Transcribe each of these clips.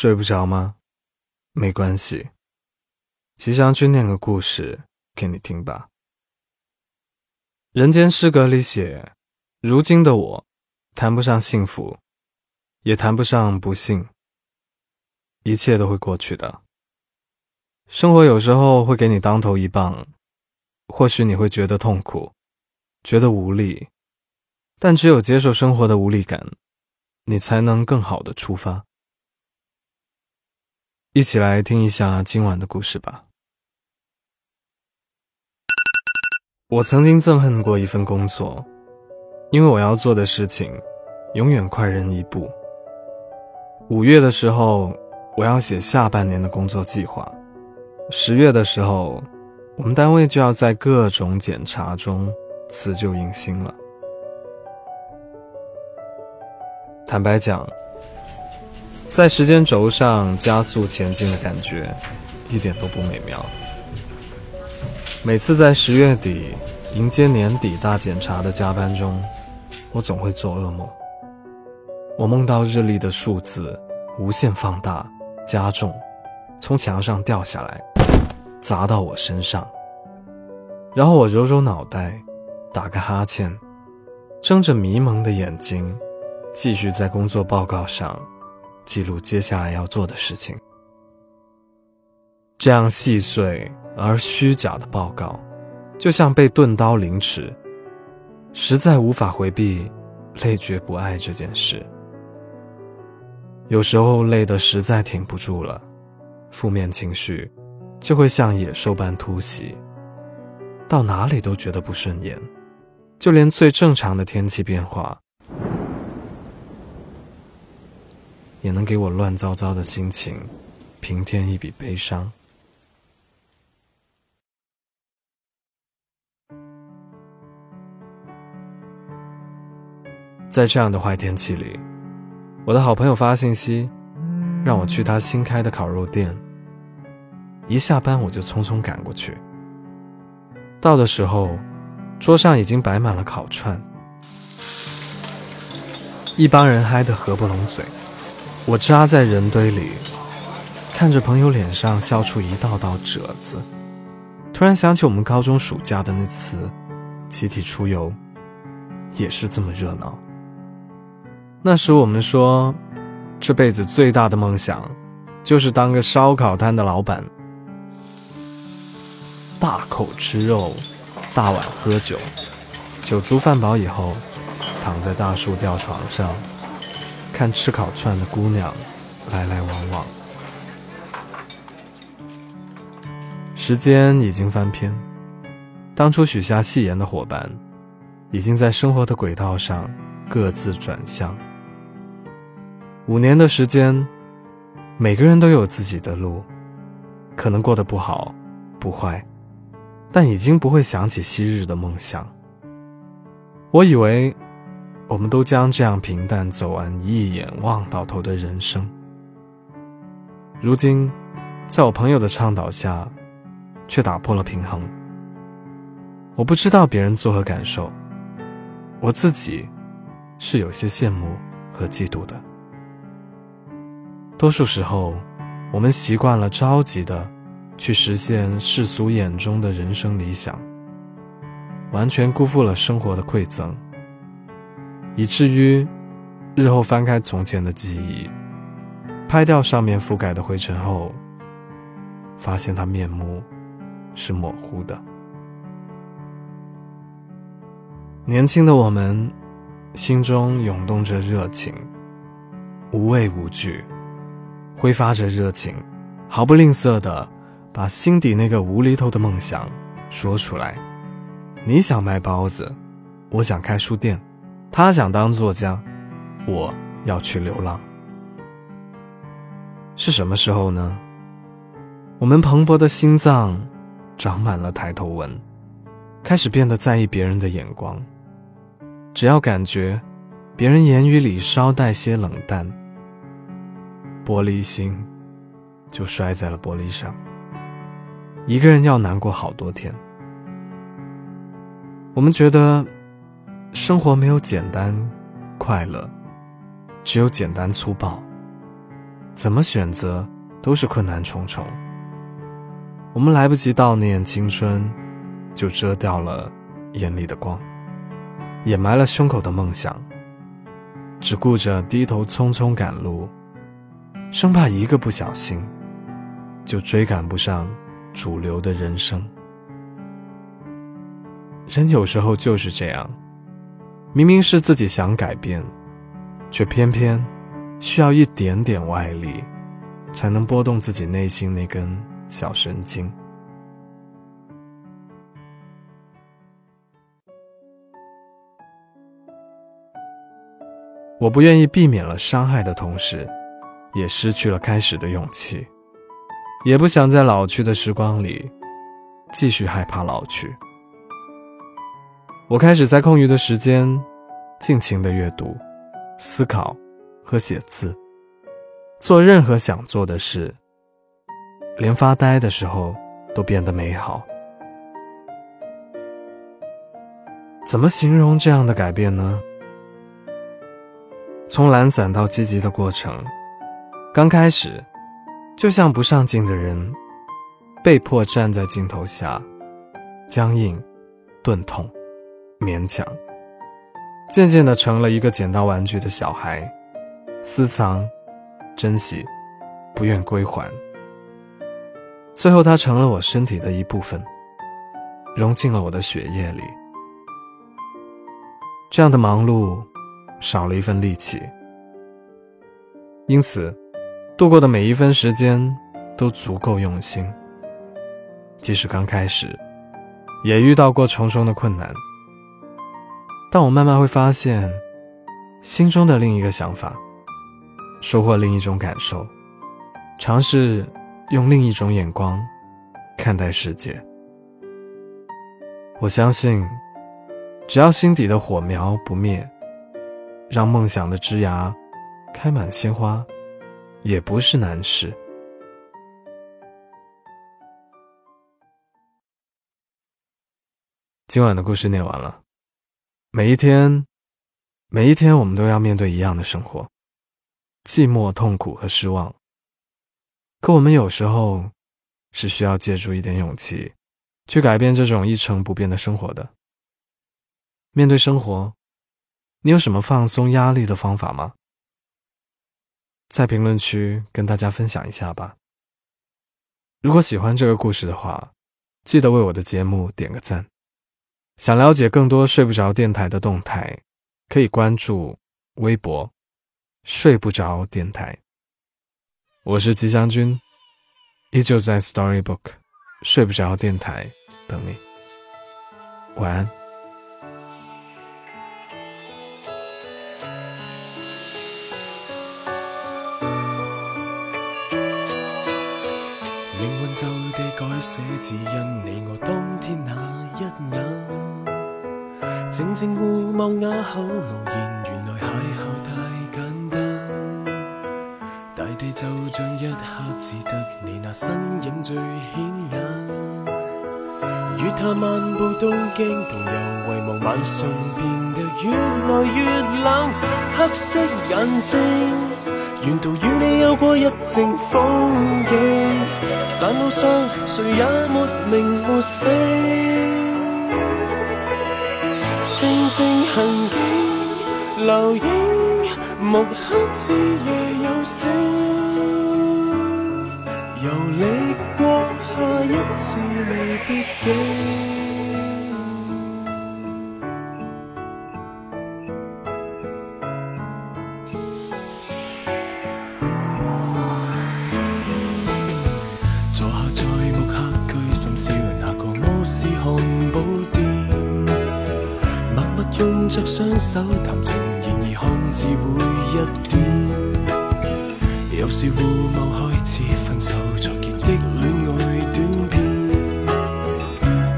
睡不着吗？没关系，吉祥君念个故事给你听吧。人间失格里写，如今的我，谈不上幸福，也谈不上不幸。一切都会过去的。生活有时候会给你当头一棒，或许你会觉得痛苦，觉得无力，但只有接受生活的无力感，你才能更好的出发。一起来听一下今晚的故事吧。我曾经憎恨过一份工作，因为我要做的事情永远快人一步。五月的时候，我要写下半年的工作计划；十月的时候，我们单位就要在各种检查中辞旧迎新了。坦白讲。在时间轴上加速前进的感觉，一点都不美妙。每次在十月底迎接年底大检查的加班中，我总会做噩梦。我梦到日历的数字无限放大、加重，从墙上掉下来，砸到我身上。然后我揉揉脑袋，打个哈欠，睁着迷蒙的眼睛，继续在工作报告上。记录接下来要做的事情。这样细碎而虚假的报告，就像被钝刀凌迟，实在无法回避累觉不爱这件事。有时候累得实在挺不住了，负面情绪就会像野兽般突袭，到哪里都觉得不顺眼，就连最正常的天气变化。也能给我乱糟糟的心情平添一笔悲伤。在这样的坏天气里，我的好朋友发信息，让我去他新开的烤肉店。一下班我就匆匆赶过去。到的时候，桌上已经摆满了烤串，一帮人嗨得合不拢嘴。我扎在人堆里，看着朋友脸上笑出一道道褶子，突然想起我们高中暑假的那次集体出游，也是这么热闹。那时我们说，这辈子最大的梦想，就是当个烧烤摊的老板，大口吃肉，大碗喝酒，酒足饭饱以后，躺在大树吊床上。看吃烤串的姑娘来来往往，时间已经翻篇。当初许下戏言的伙伴，已经在生活的轨道上各自转向。五年的时间，每个人都有自己的路，可能过得不好，不坏，但已经不会想起昔日的梦想。我以为。我们都将这样平淡走完一眼望到头的人生。如今，在我朋友的倡导下，却打破了平衡。我不知道别人作何感受，我自己是有些羡慕和嫉妒的。多数时候，我们习惯了着急的去实现世俗眼中的人生理想，完全辜负了生活的馈赠。以至于日后翻开从前的记忆，拍掉上面覆盖的灰尘后，发现他面目是模糊的。年轻的我们，心中涌动着热情，无畏无惧，挥发着热情，毫不吝啬的把心底那个无厘头的梦想说出来。你想卖包子，我想开书店。他想当作家，我要去流浪。是什么时候呢？我们蓬勃的心脏长满了抬头纹，开始变得在意别人的眼光。只要感觉别人言语里稍带些冷淡，玻璃心就摔在了玻璃上。一个人要难过好多天。我们觉得。生活没有简单快乐，只有简单粗暴。怎么选择都是困难重重。我们来不及悼念青春，就遮掉了眼里的光，掩埋了胸口的梦想，只顾着低头匆匆赶路，生怕一个不小心，就追赶不上主流的人生。人有时候就是这样，明明是自己想改变，却偏偏需要一点点外力，才能拨动自己内心那根小神经。我不愿意避免了伤害的同时，也失去了开始的勇气，也不想在老去的时光里，继续害怕老去。我开始在空余的时间，尽情的阅读、思考和写字，做任何想做的事，连发呆的时候都变得美好。怎么形容这样的改变呢？从懒散到积极的过程，刚开始，就像不上镜的人，被迫站在镜头下，僵硬、钝痛。勉强，渐渐的成了一个捡到玩具的小孩，私藏、珍惜，不愿归还。最后，他成了我身体的一部分，融进了我的血液里。这样的忙碌，少了一份力气，因此，度过的每一分时间都足够用心。即使刚开始，也遇到过重重的困难。但我慢慢会发现，心中的另一个想法，收获另一种感受，尝试用另一种眼光看待世界。我相信，只要心底的火苗不灭，让梦想的枝芽开满鲜花，也不是难事。今晚的故事念完了。每一天，每一天，我们都要面对一样的生活，寂寞、痛苦和失望。可我们有时候是需要借助一点勇气，去改变这种一成不变的生活的。面对生活，你有什么放松压力的方法吗？在评论区跟大家分享一下吧。如果喜欢这个故事的话，记得为我的节目点个赞。想了解更多睡不着电台的动态，可以关注微博“睡不着电台”。我是吉祥君，依旧在 Storybook 睡不着电台等你。晚安。命运就地改写，只因你我当天那一眼。静静互望哑口无言，原来邂逅太简单。大地就像一刻，只得你那身影最显眼。与他漫步东京，同游遗忘，晚上变得越来越冷。黑色眼睛，沿途与你有过一程风景，但路上谁也没名没姓。静静行径，留影，木刻之夜有星，游历过下一次未必经。着双手谈情，然而看似会一点。有时互望开始分手才结的恋爱短片，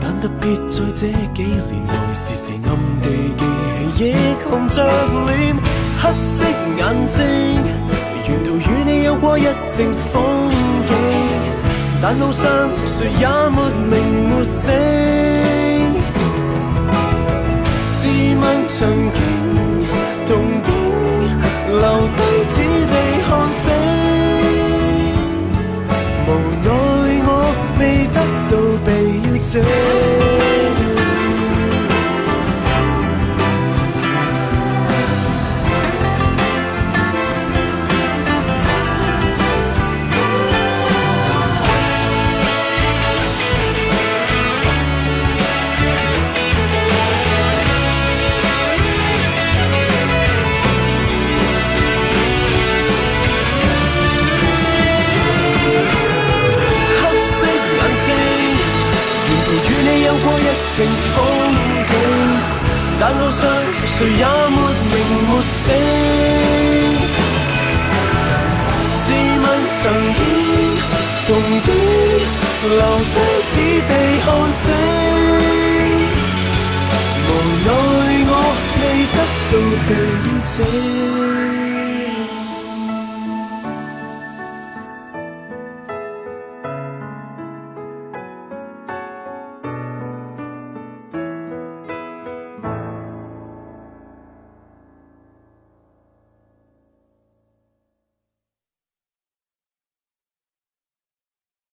但特别在这几年内，时时暗地记起，亦红着脸。黑色眼睛，沿途与你有过一程风景，但路上谁也没名没姓。漫长景，同景，成风景，但路上谁也没名没姓。自问曾经同地留低此地看星，无奈我未得到地静。